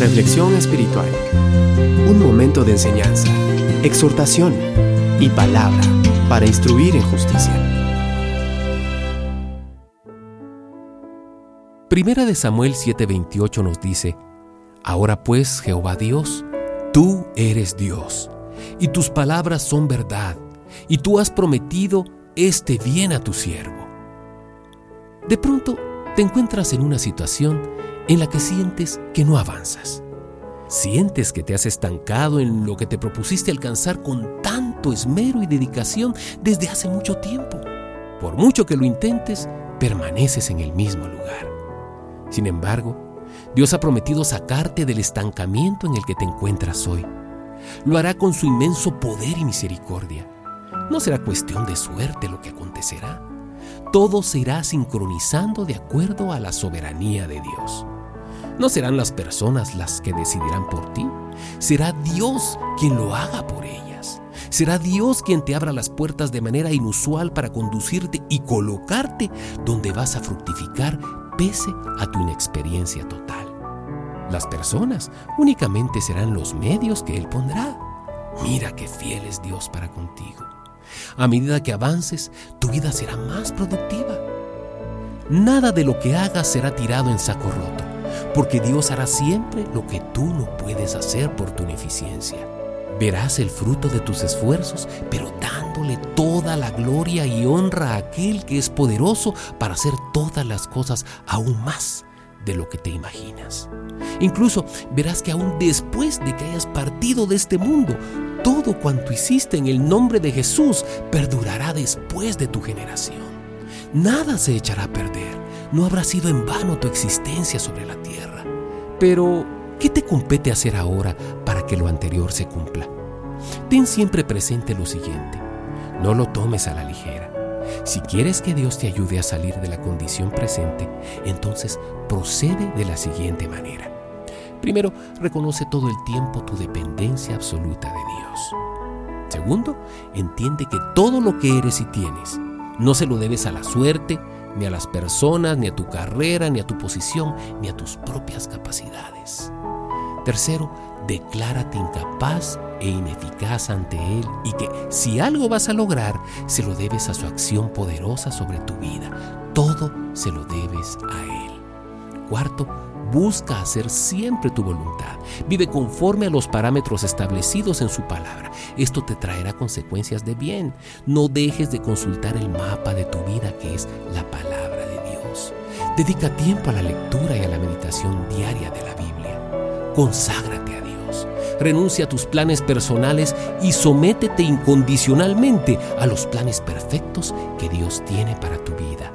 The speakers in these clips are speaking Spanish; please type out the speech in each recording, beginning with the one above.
Reflexión espiritual. Un momento de enseñanza, exhortación y palabra para instruir en justicia. Primera de Samuel 7:28 nos dice, Ahora pues, Jehová Dios, tú eres Dios, y tus palabras son verdad, y tú has prometido este bien a tu siervo. De pronto te encuentras en una situación en la que sientes que no avanzas. Sientes que te has estancado en lo que te propusiste alcanzar con tanto esmero y dedicación desde hace mucho tiempo. Por mucho que lo intentes, permaneces en el mismo lugar. Sin embargo, Dios ha prometido sacarte del estancamiento en el que te encuentras hoy. Lo hará con su inmenso poder y misericordia. No será cuestión de suerte lo que acontecerá todo se irá sincronizando de acuerdo a la soberanía de Dios. No serán las personas las que decidirán por ti, será Dios quien lo haga por ellas. Será Dios quien te abra las puertas de manera inusual para conducirte y colocarte donde vas a fructificar pese a tu inexperiencia total. Las personas únicamente serán los medios que Él pondrá. Mira qué fiel es Dios para contigo. A medida que avances, tu vida será más productiva. Nada de lo que hagas será tirado en saco roto, porque Dios hará siempre lo que tú no puedes hacer por tu ineficiencia. Verás el fruto de tus esfuerzos, pero dándole toda la gloria y honra a aquel que es poderoso para hacer todas las cosas aún más de lo que te imaginas. Incluso verás que aún después de que hayas partido de este mundo, todo cuanto hiciste en el nombre de Jesús perdurará después de tu generación. Nada se echará a perder. No habrá sido en vano tu existencia sobre la tierra. Pero, ¿qué te compete hacer ahora para que lo anterior se cumpla? Ten siempre presente lo siguiente. No lo tomes a la ligera. Si quieres que Dios te ayude a salir de la condición presente, entonces procede de la siguiente manera. Primero, reconoce todo el tiempo tu dependencia absoluta de Dios. Segundo, entiende que todo lo que eres y tienes no se lo debes a la suerte, ni a las personas, ni a tu carrera, ni a tu posición, ni a tus propias capacidades. Tercero, declárate incapaz e ineficaz ante Él y que si algo vas a lograr, se lo debes a su acción poderosa sobre tu vida. Todo se lo debes a Él. Cuarto, busca hacer siempre tu voluntad. Vive conforme a los parámetros establecidos en su palabra. Esto te traerá consecuencias de bien. No dejes de consultar el mapa de tu vida que es la palabra de Dios. Dedica tiempo a la lectura y a la meditación diaria de la Biblia. Conságrate a Dios. Renuncia a tus planes personales y sométete incondicionalmente a los planes perfectos que Dios tiene para tu vida.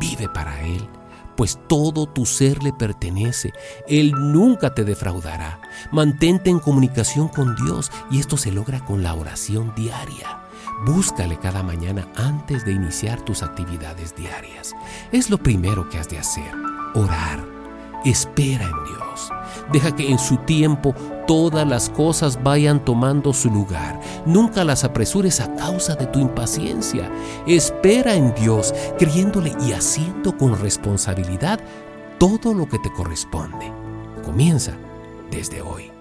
Vive para Él pues todo tu ser le pertenece. Él nunca te defraudará. Mantente en comunicación con Dios y esto se logra con la oración diaria. Búscale cada mañana antes de iniciar tus actividades diarias. Es lo primero que has de hacer, orar. Espera en Dios. Deja que en su tiempo todas las cosas vayan tomando su lugar. Nunca las apresures a causa de tu impaciencia. Espera en Dios, creyéndole y haciendo con responsabilidad todo lo que te corresponde. Comienza desde hoy.